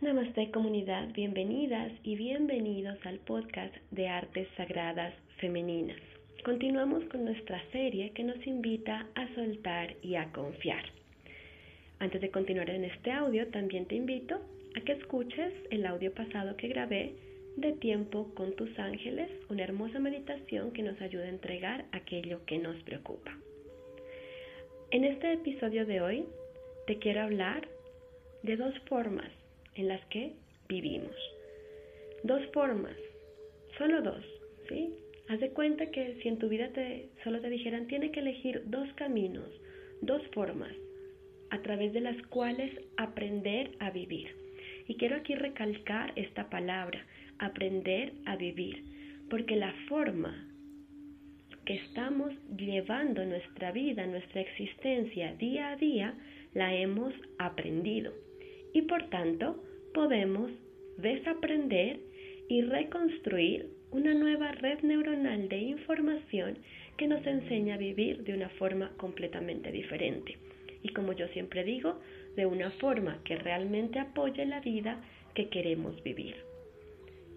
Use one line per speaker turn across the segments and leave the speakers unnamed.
Namaste comunidad, bienvenidas y bienvenidos al podcast de Artes Sagradas Femeninas. Continuamos con nuestra serie que nos invita a soltar y a confiar. Antes de continuar en este audio, también te invito a que escuches el audio pasado que grabé de tiempo con tus ángeles, una hermosa meditación que nos ayuda a entregar aquello que nos preocupa. En este episodio de hoy te quiero hablar de dos formas en las que vivimos. Dos formas, solo dos, ¿sí? Haz de cuenta que si en tu vida te, solo te dijeran, tiene que elegir dos caminos, dos formas, a través de las cuales aprender a vivir. Y quiero aquí recalcar esta palabra, aprender a vivir, porque la forma que estamos llevando nuestra vida, nuestra existencia día a día, la hemos aprendido. Y por tanto, podemos desaprender y reconstruir una nueva red neuronal de información que nos enseña a vivir de una forma completamente diferente. Y como yo siempre digo, de una forma que realmente apoye la vida que queremos vivir.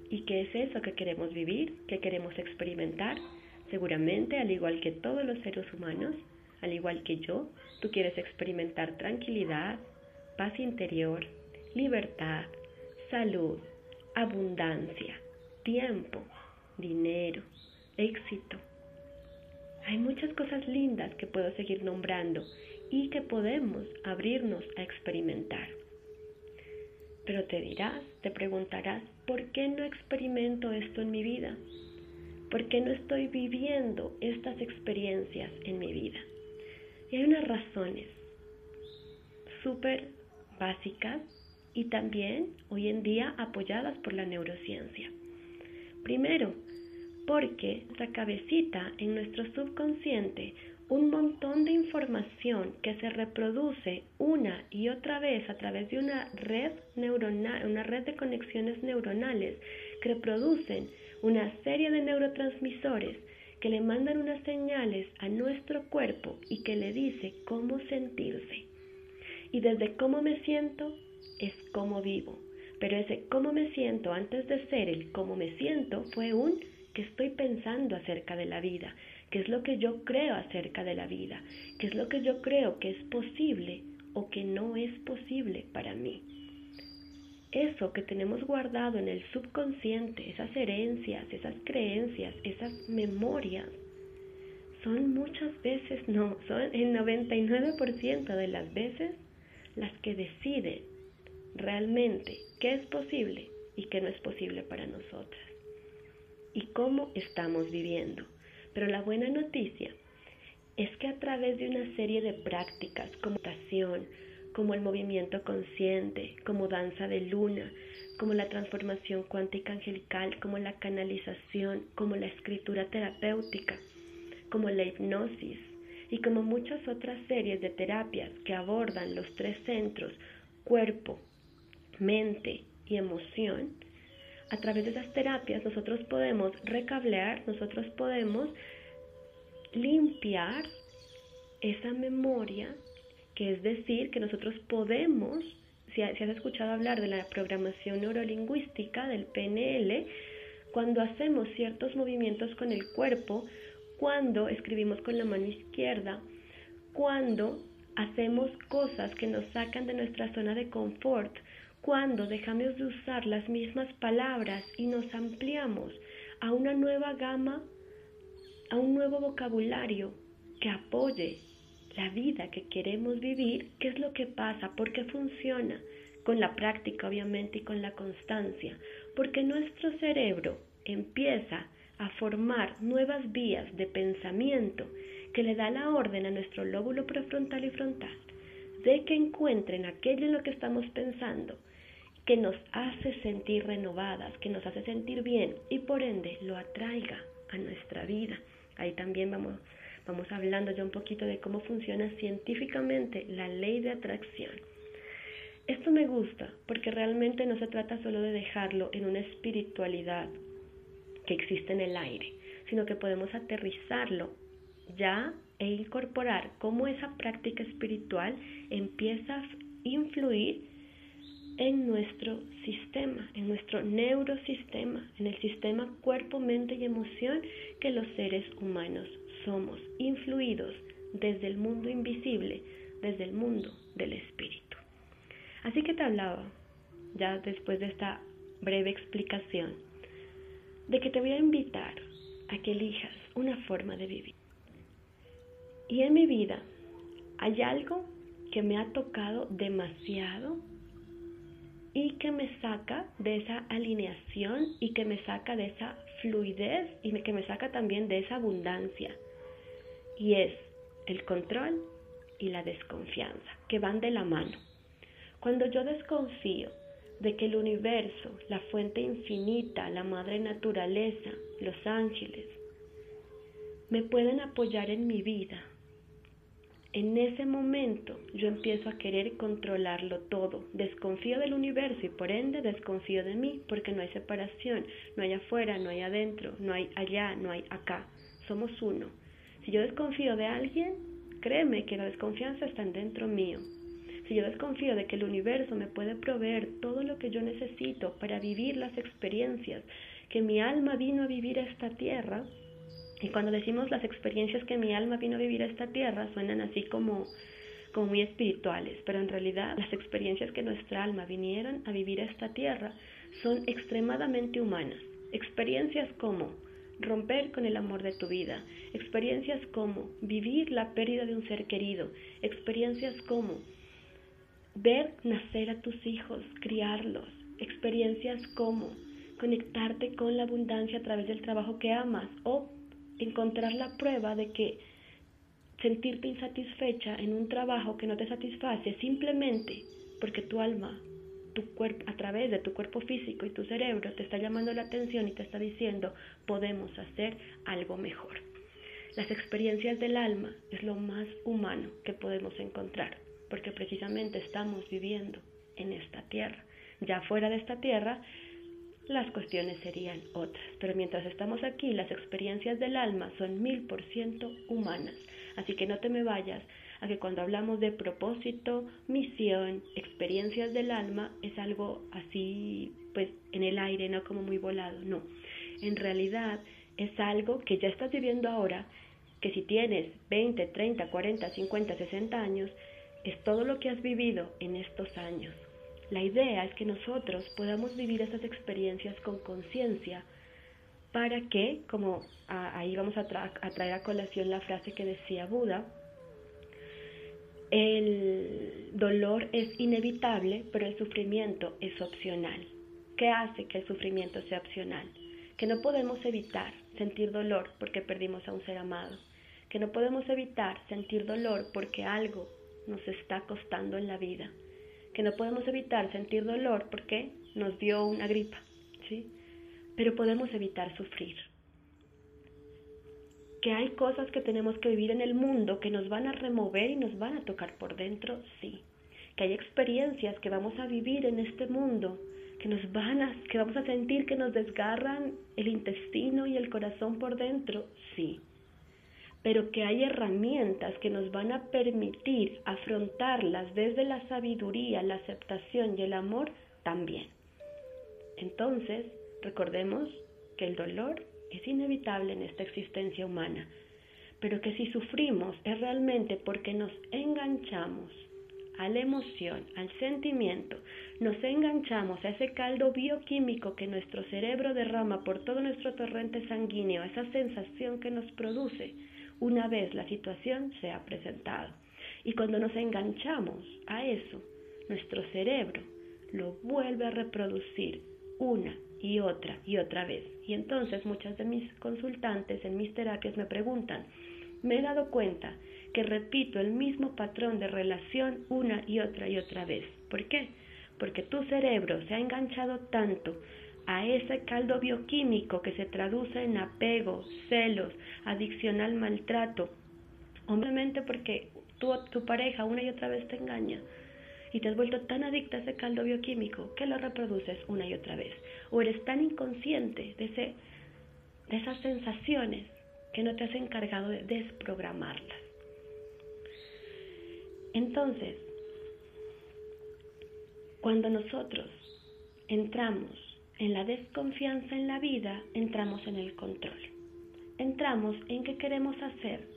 ¿Y qué es eso que queremos vivir, que queremos experimentar? Seguramente, al igual que todos los seres humanos, al igual que yo, tú quieres experimentar tranquilidad, paz interior, libertad, salud, abundancia, tiempo, dinero, éxito. Hay muchas cosas lindas que puedo seguir nombrando y que podemos abrirnos a experimentar. Pero te dirás, te preguntarás, ¿por qué no experimento esto en mi vida? ¿Por qué no estoy viviendo estas experiencias en mi vida? Y hay unas razones súper básicas y también hoy en día apoyadas por la neurociencia. Primero, porque la cabecita en nuestro subconsciente un montón de información que se reproduce una y otra vez a través de una red neuronal, una red de conexiones neuronales que reproducen una serie de neurotransmisores que le mandan unas señales a nuestro cuerpo y que le dice cómo sentirse. Y desde cómo me siento es cómo vivo. Pero ese cómo me siento antes de ser el cómo me siento fue un que estoy pensando acerca de la vida, qué es lo que yo creo acerca de la vida, qué es lo que yo creo que es posible o que no es posible para mí. Eso que tenemos guardado en el subconsciente, esas herencias, esas creencias, esas memorias, son muchas veces, no, son el 99% de las veces las que deciden realmente qué es posible y qué no es posible para nosotras y cómo estamos viviendo. Pero la buena noticia es que a través de una serie de prácticas como mutación, como el movimiento consciente, como danza de luna, como la transformación cuántica angelical, como la canalización, como la escritura terapéutica, como la hipnosis y como muchas otras series de terapias que abordan los tres centros, cuerpo, mente y emoción, a través de esas terapias nosotros podemos recablear, nosotros podemos limpiar esa memoria, que es decir, que nosotros podemos, si, has escuchado hablar de la programación neurolingüística, del PNL, cuando hacemos ciertos movimientos con el cuerpo, cuando escribimos con la mano izquierda, cuando hacemos cosas que nos sacan de nuestra zona de confort, cuando dejamos de usar las mismas palabras y nos ampliamos a una nueva gama, a un nuevo vocabulario que apoye la vida que queremos vivir, ¿qué es lo que pasa? ¿Por qué funciona? Con la práctica, obviamente, y con la constancia. Porque nuestro cerebro empieza a formar nuevas vías de pensamiento que le da la orden a nuestro lóbulo prefrontal y frontal de que encuentren aquello en lo que estamos pensando que nos hace sentir renovadas, que nos hace sentir bien y por ende lo atraiga a nuestra vida. Ahí también vamos, vamos hablando ya un poquito de cómo funciona científicamente la ley de atracción. Esto me gusta porque realmente no se trata solo de dejarlo en una espiritualidad que existe en el aire, sino que podemos aterrizarlo ya e incorporar cómo esa práctica espiritual empieza a influir en nuestro sistema, en nuestro neurosistema, en el sistema cuerpo, mente y emoción que los seres humanos somos, influidos desde el mundo invisible, desde el mundo del espíritu. Así que te hablaba, ya después de esta breve explicación, de que te voy a invitar a que elijas una forma de vivir. Y en mi vida hay algo que me ha tocado demasiado y que me saca de esa alineación y que me saca de esa fluidez y que me saca también de esa abundancia. Y es el control y la desconfianza, que van de la mano. Cuando yo desconfío de que el universo, la fuente infinita, la madre naturaleza, los ángeles, me pueden apoyar en mi vida, en ese momento yo empiezo a querer controlarlo todo. Desconfío del universo y por ende desconfío de mí porque no hay separación, no hay afuera, no hay adentro, no hay allá, no hay acá. Somos uno. Si yo desconfío de alguien, créeme que la desconfianza está dentro mío. Si yo desconfío de que el universo me puede proveer todo lo que yo necesito para vivir las experiencias que mi alma vino a vivir a esta tierra, y cuando decimos las experiencias que mi alma vino a vivir a esta tierra, suenan así como, como muy espirituales, pero en realidad las experiencias que nuestra alma vinieron a vivir a esta tierra son extremadamente humanas. Experiencias como romper con el amor de tu vida, experiencias como vivir la pérdida de un ser querido, experiencias como ver nacer a tus hijos, criarlos, experiencias como conectarte con la abundancia a través del trabajo que amas o encontrar la prueba de que sentirte insatisfecha en un trabajo que no te satisface simplemente porque tu alma, tu cuerpo, a través de tu cuerpo físico y tu cerebro te está llamando la atención y te está diciendo podemos hacer algo mejor. Las experiencias del alma es lo más humano que podemos encontrar, porque precisamente estamos viviendo en esta tierra. Ya fuera de esta tierra, las cuestiones serían otras. Pero mientras estamos aquí, las experiencias del alma son mil por ciento humanas. Así que no te me vayas a que cuando hablamos de propósito, misión, experiencias del alma, es algo así, pues en el aire, no como muy volado. No. En realidad es algo que ya estás viviendo ahora, que si tienes 20, 30, 40, 50, 60 años, es todo lo que has vivido en estos años. La idea es que nosotros podamos vivir esas experiencias con conciencia para que, como ahí vamos a, traer a colación la frase que decía Buda, el dolor es inevitable, pero el sufrimiento es opcional. ¿Qué hace que el sufrimiento sea opcional? Que no podemos evitar sentir dolor porque perdimos a un ser amado, que no podemos evitar sentir dolor porque algo nos está costando en la vida, que no podemos evitar sentir dolor porque nos dio una gripa, ¿sí? Pero podemos evitar sufrir. Que hay cosas que tenemos que vivir en el mundo que nos van a remover y nos van a tocar por dentro, sí. Que hay experiencias que vamos a vivir en este mundo que nos van a, que vamos a sentir que nos desgarran el intestino y el corazón por dentro, sí pero que hay herramientas que nos van a permitir afrontarlas desde la sabiduría, la aceptación y el amor también. Entonces, recordemos que el dolor es inevitable en esta existencia humana, pero que si sufrimos es realmente porque nos enganchamos a la emoción, al sentimiento, nos enganchamos a ese caldo bioquímico que nuestro cerebro derrama por todo nuestro torrente sanguíneo, esa sensación que nos produce, una vez la situación se ha presentado. Y cuando nos enganchamos a eso, nuestro cerebro lo vuelve a reproducir una y otra y otra vez. Y entonces muchas de mis consultantes en mis terapias me preguntan, me he dado cuenta que repito el mismo patrón de relación una y otra y otra vez. ¿Por qué? Porque tu cerebro se ha enganchado tanto a ese caldo bioquímico que se traduce en apego, celos, adicción al maltrato, obviamente porque tu, tu pareja una y otra vez te engaña y te has vuelto tan adicta a ese caldo bioquímico que lo reproduces una y otra vez. O eres tan inconsciente de, ese, de esas sensaciones que no te has encargado de desprogramarlas. Entonces, Cuando nosotros entramos en la desconfianza en la vida, entramos en el control. Entramos en que queremos hacer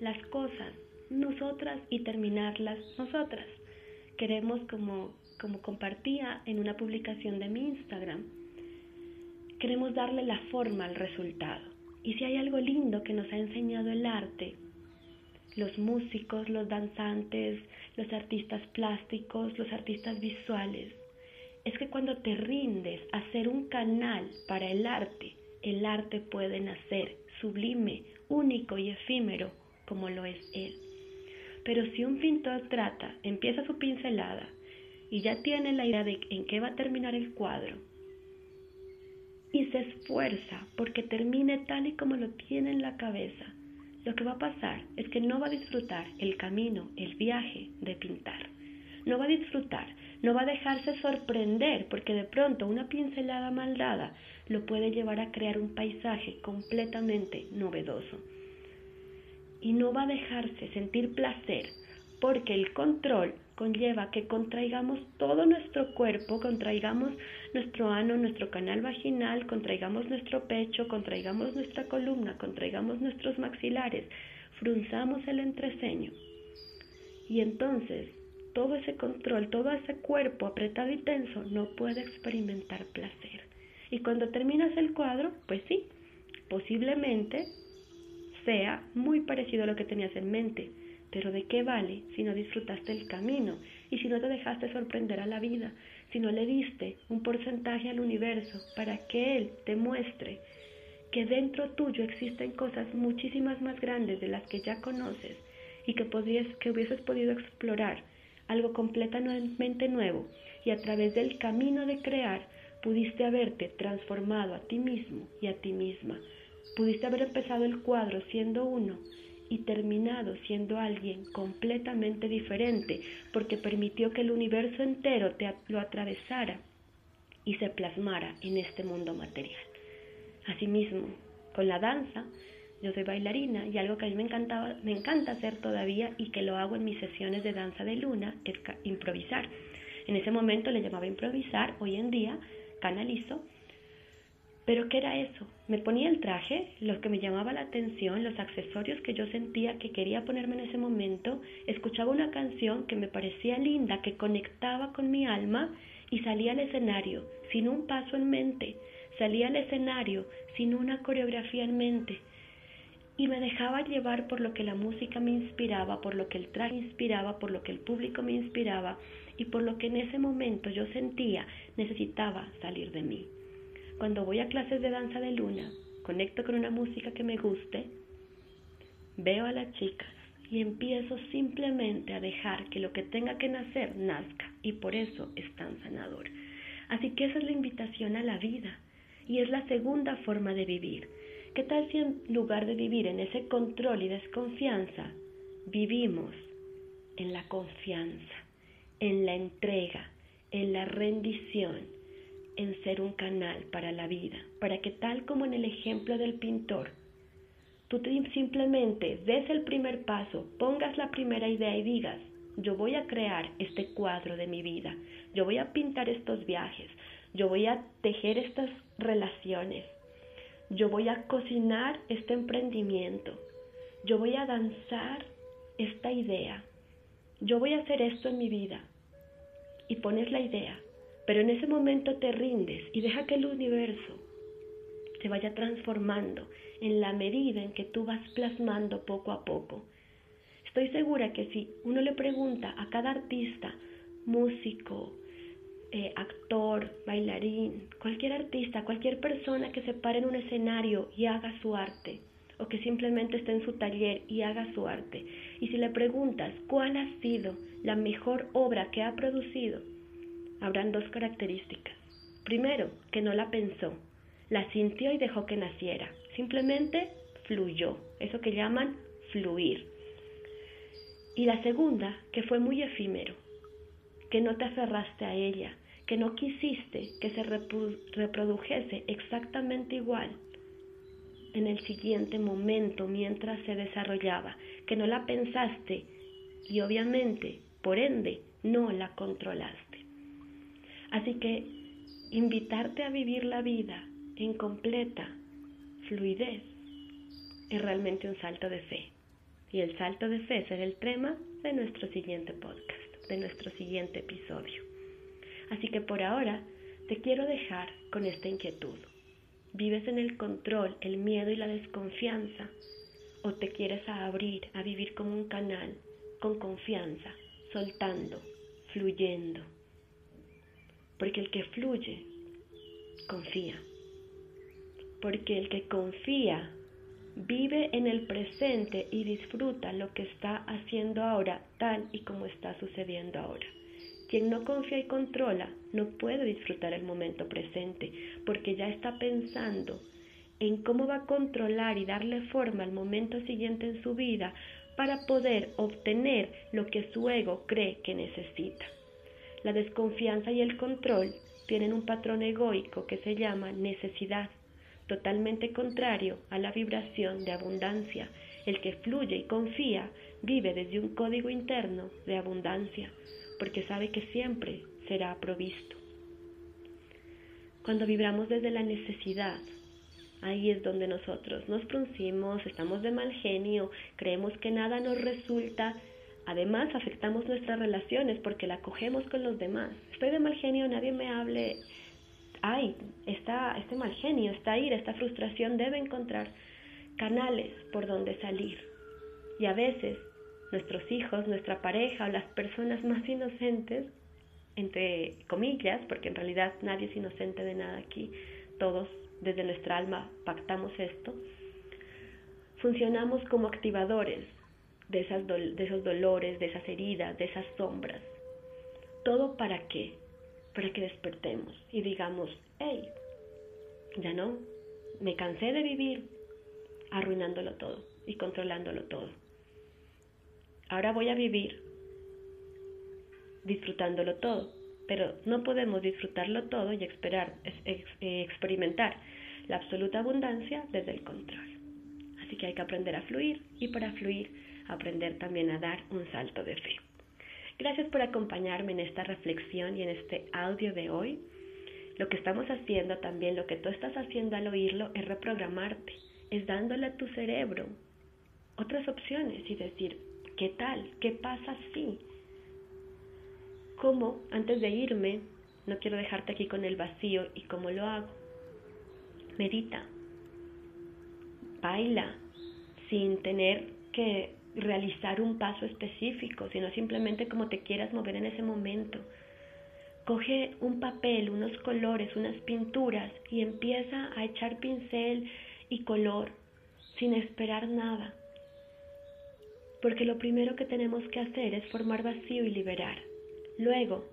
las cosas nosotras y terminarlas nosotras. Queremos, como, como compartía en una publicación de mi Instagram, queremos darle la forma al resultado. Y si hay algo lindo que nos ha enseñado el arte, los músicos, los danzantes, los artistas plásticos, los artistas visuales, es que cuando te rindes a ser un canal para el arte, el arte puede nacer sublime, único y efímero como lo es él. Pero si un pintor trata, empieza su pincelada y ya tiene la idea de en qué va a terminar el cuadro, y se esfuerza porque termine tal y como lo tiene en la cabeza, lo que va a pasar es que no va a disfrutar el camino, el viaje de pintar. No va a disfrutar, no va a dejarse sorprender porque de pronto una pincelada mal dada lo puede llevar a crear un paisaje completamente novedoso y no va a dejarse sentir placer porque el control conlleva que contraigamos todo nuestro cuerpo, contraigamos nuestro ano, nuestro canal vaginal, contraigamos nuestro pecho, contraigamos nuestra columna, contraigamos nuestros maxilares, frunzamos el entreceño. Y entonces todo ese control, todo ese cuerpo apretado y tenso no puede experimentar placer. Y cuando terminas el cuadro, pues sí, posiblemente sea muy parecido a lo que tenías en mente, pero ¿de qué vale si no disfrutaste el camino y si no te dejaste sorprender a la vida, si no le diste un porcentaje al universo para que Él te muestre que dentro tuyo existen cosas muchísimas más grandes de las que ya conoces y que, podrías, que hubieses podido explorar algo completamente nuevo y a través del camino de crear pudiste haberte transformado a ti mismo y a ti misma Pudiste haber empezado el cuadro siendo uno y terminado siendo alguien completamente diferente porque permitió que el universo entero te lo atravesara y se plasmara en este mundo material. Asimismo, con la danza, yo soy bailarina y algo que a mí me, encantaba, me encanta hacer todavía y que lo hago en mis sesiones de danza de luna es improvisar. En ese momento le llamaba improvisar, hoy en día canalizo pero ¿qué era eso? Me ponía el traje, lo que me llamaba la atención, los accesorios que yo sentía que quería ponerme en ese momento, escuchaba una canción que me parecía linda, que conectaba con mi alma y salía al escenario sin un paso en mente, salía al escenario sin una coreografía en mente y me dejaba llevar por lo que la música me inspiraba, por lo que el traje inspiraba, por lo que el público me inspiraba y por lo que en ese momento yo sentía necesitaba salir de mí. Cuando voy a clases de danza de luna, conecto con una música que me guste, veo a las chicas y empiezo simplemente a dejar que lo que tenga que nacer nazca y por eso es tan sanador. Así que esa es la invitación a la vida y es la segunda forma de vivir. ¿Qué tal si en lugar de vivir en ese control y desconfianza, vivimos en la confianza, en la entrega, en la rendición, en ser un canal para la vida, para que tal como en el ejemplo del pintor, tú simplemente des el primer paso, pongas la primera idea y digas, yo voy a crear este cuadro de mi vida, yo voy a pintar estos viajes, yo voy a tejer estas relaciones, yo voy a cocinar este emprendimiento, yo voy a danzar esta idea, yo voy a hacer esto en mi vida. Y pones la idea, pero en ese momento te rindes y deja que el universo se vaya transformando en la medida en que tú vas plasmando poco a poco. Estoy segura que si uno le pregunta a cada artista, músico, eh, actor, bailarín, cualquier artista, cualquier persona que se pare en un escenario y haga su arte, o que simplemente esté en su taller y haga su arte, y si le preguntas cuál ha sido la mejor obra que ha producido, habrán dos características. Primero, que no la pensó, la sintió y dejó que naciera. Simplemente fluyó, eso que llaman fluir. Y la segunda, que fue muy efímero, que no te aferraste a ella, que no quisiste que se reprodujese exactamente igual en el siguiente momento mientras se desarrollaba, que no la pensaste y obviamente, por ende, no la controlaste. Así que invitarte a vivir la vida en completa fluidez es realmente un salto de fe. Y el salto de fe será el tema de nuestro siguiente podcast, de nuestro siguiente episodio. Así que por ahora te quiero dejar con esta inquietud. ¿Vives en el control, el miedo y la desconfianza? ¿O te quieres abrir a vivir como un canal, con confianza, soltando, fluyendo? Porque el que fluye, confía. Porque el que confía vive en el presente y disfruta lo que está haciendo ahora tal y como está sucediendo ahora. Quien no confía y controla no puede disfrutar el momento presente porque ya está pensando en cómo va a controlar y darle forma al momento siguiente en su vida para poder obtener lo que su ego cree que necesita. La desconfianza y el control tienen un patrón egoico que se llama necesidad totalmente contrario a la vibración de abundancia. El que fluye y confía vive desde un código interno de abundancia, porque sabe que siempre será provisto. Cuando vibramos desde la necesidad, ahí es donde nosotros nos fruncimos, estamos de mal genio, creemos que nada nos resulta, además afectamos nuestras relaciones porque la cogemos con los demás. Estoy de mal genio, nadie me hable, ay, está, este mal genio, esta ira, esta frustración debe encontrar canales por donde salir. Y a veces nuestros hijos, nuestra pareja o las personas más inocentes, entre comillas, porque en realidad nadie es inocente de nada aquí, todos desde nuestra alma pactamos esto, funcionamos como activadores de, de esos dolores, de esas heridas, de esas sombras. ¿Todo para qué? para que despertemos y digamos, hey, ya no, me cansé de vivir arruinándolo todo y controlándolo todo. Ahora voy a vivir disfrutándolo todo, pero no podemos disfrutarlo todo y esperar, eh, experimentar la absoluta abundancia desde el control. Así que hay que aprender a fluir y para fluir aprender también a dar un salto de fe. Gracias por acompañarme en esta reflexión y en este audio de hoy. Lo que estamos haciendo también, lo que tú estás haciendo al oírlo es reprogramarte, es dándole a tu cerebro otras opciones y decir, ¿qué tal? ¿Qué pasa si? ¿Cómo, antes de irme, no quiero dejarte aquí con el vacío y cómo lo hago? Medita, baila, sin tener que realizar un paso específico, sino simplemente como te quieras mover en ese momento. Coge un papel, unos colores, unas pinturas y empieza a echar pincel y color sin esperar nada. Porque lo primero que tenemos que hacer es formar vacío y liberar. Luego,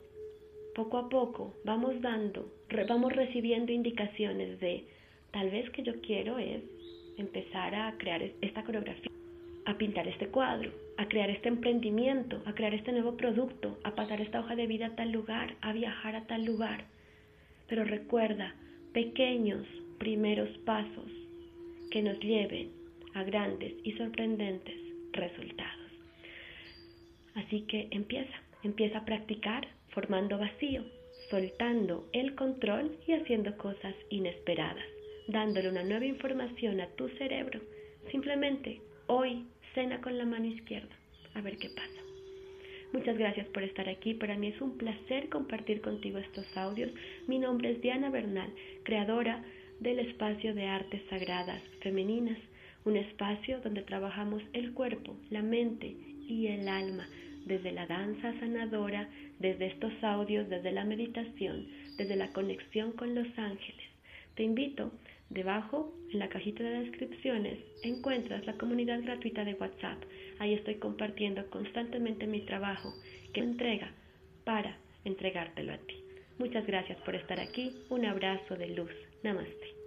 poco a poco, vamos dando, vamos recibiendo indicaciones de tal vez que yo quiero es empezar a crear esta coreografía a pintar este cuadro, a crear este emprendimiento, a crear este nuevo producto, a pasar esta hoja de vida a tal lugar, a viajar a tal lugar. Pero recuerda, pequeños primeros pasos que nos lleven a grandes y sorprendentes resultados. Así que empieza, empieza a practicar formando vacío, soltando el control y haciendo cosas inesperadas, dándole una nueva información a tu cerebro. Simplemente hoy cena con la mano izquierda. A ver qué pasa. Muchas gracias por estar aquí. Para mí es un placer compartir contigo estos audios. Mi nombre es Diana Bernal, creadora del espacio de artes sagradas femeninas, un espacio donde trabajamos el cuerpo, la mente y el alma, desde la danza sanadora, desde estos audios, desde la meditación, desde la conexión con los ángeles. Te invito Debajo, en la cajita de descripciones, encuentras la comunidad gratuita de WhatsApp. Ahí estoy compartiendo constantemente mi trabajo que entrega para entregártelo a ti. Muchas gracias por estar aquí. Un abrazo de luz. Namaste.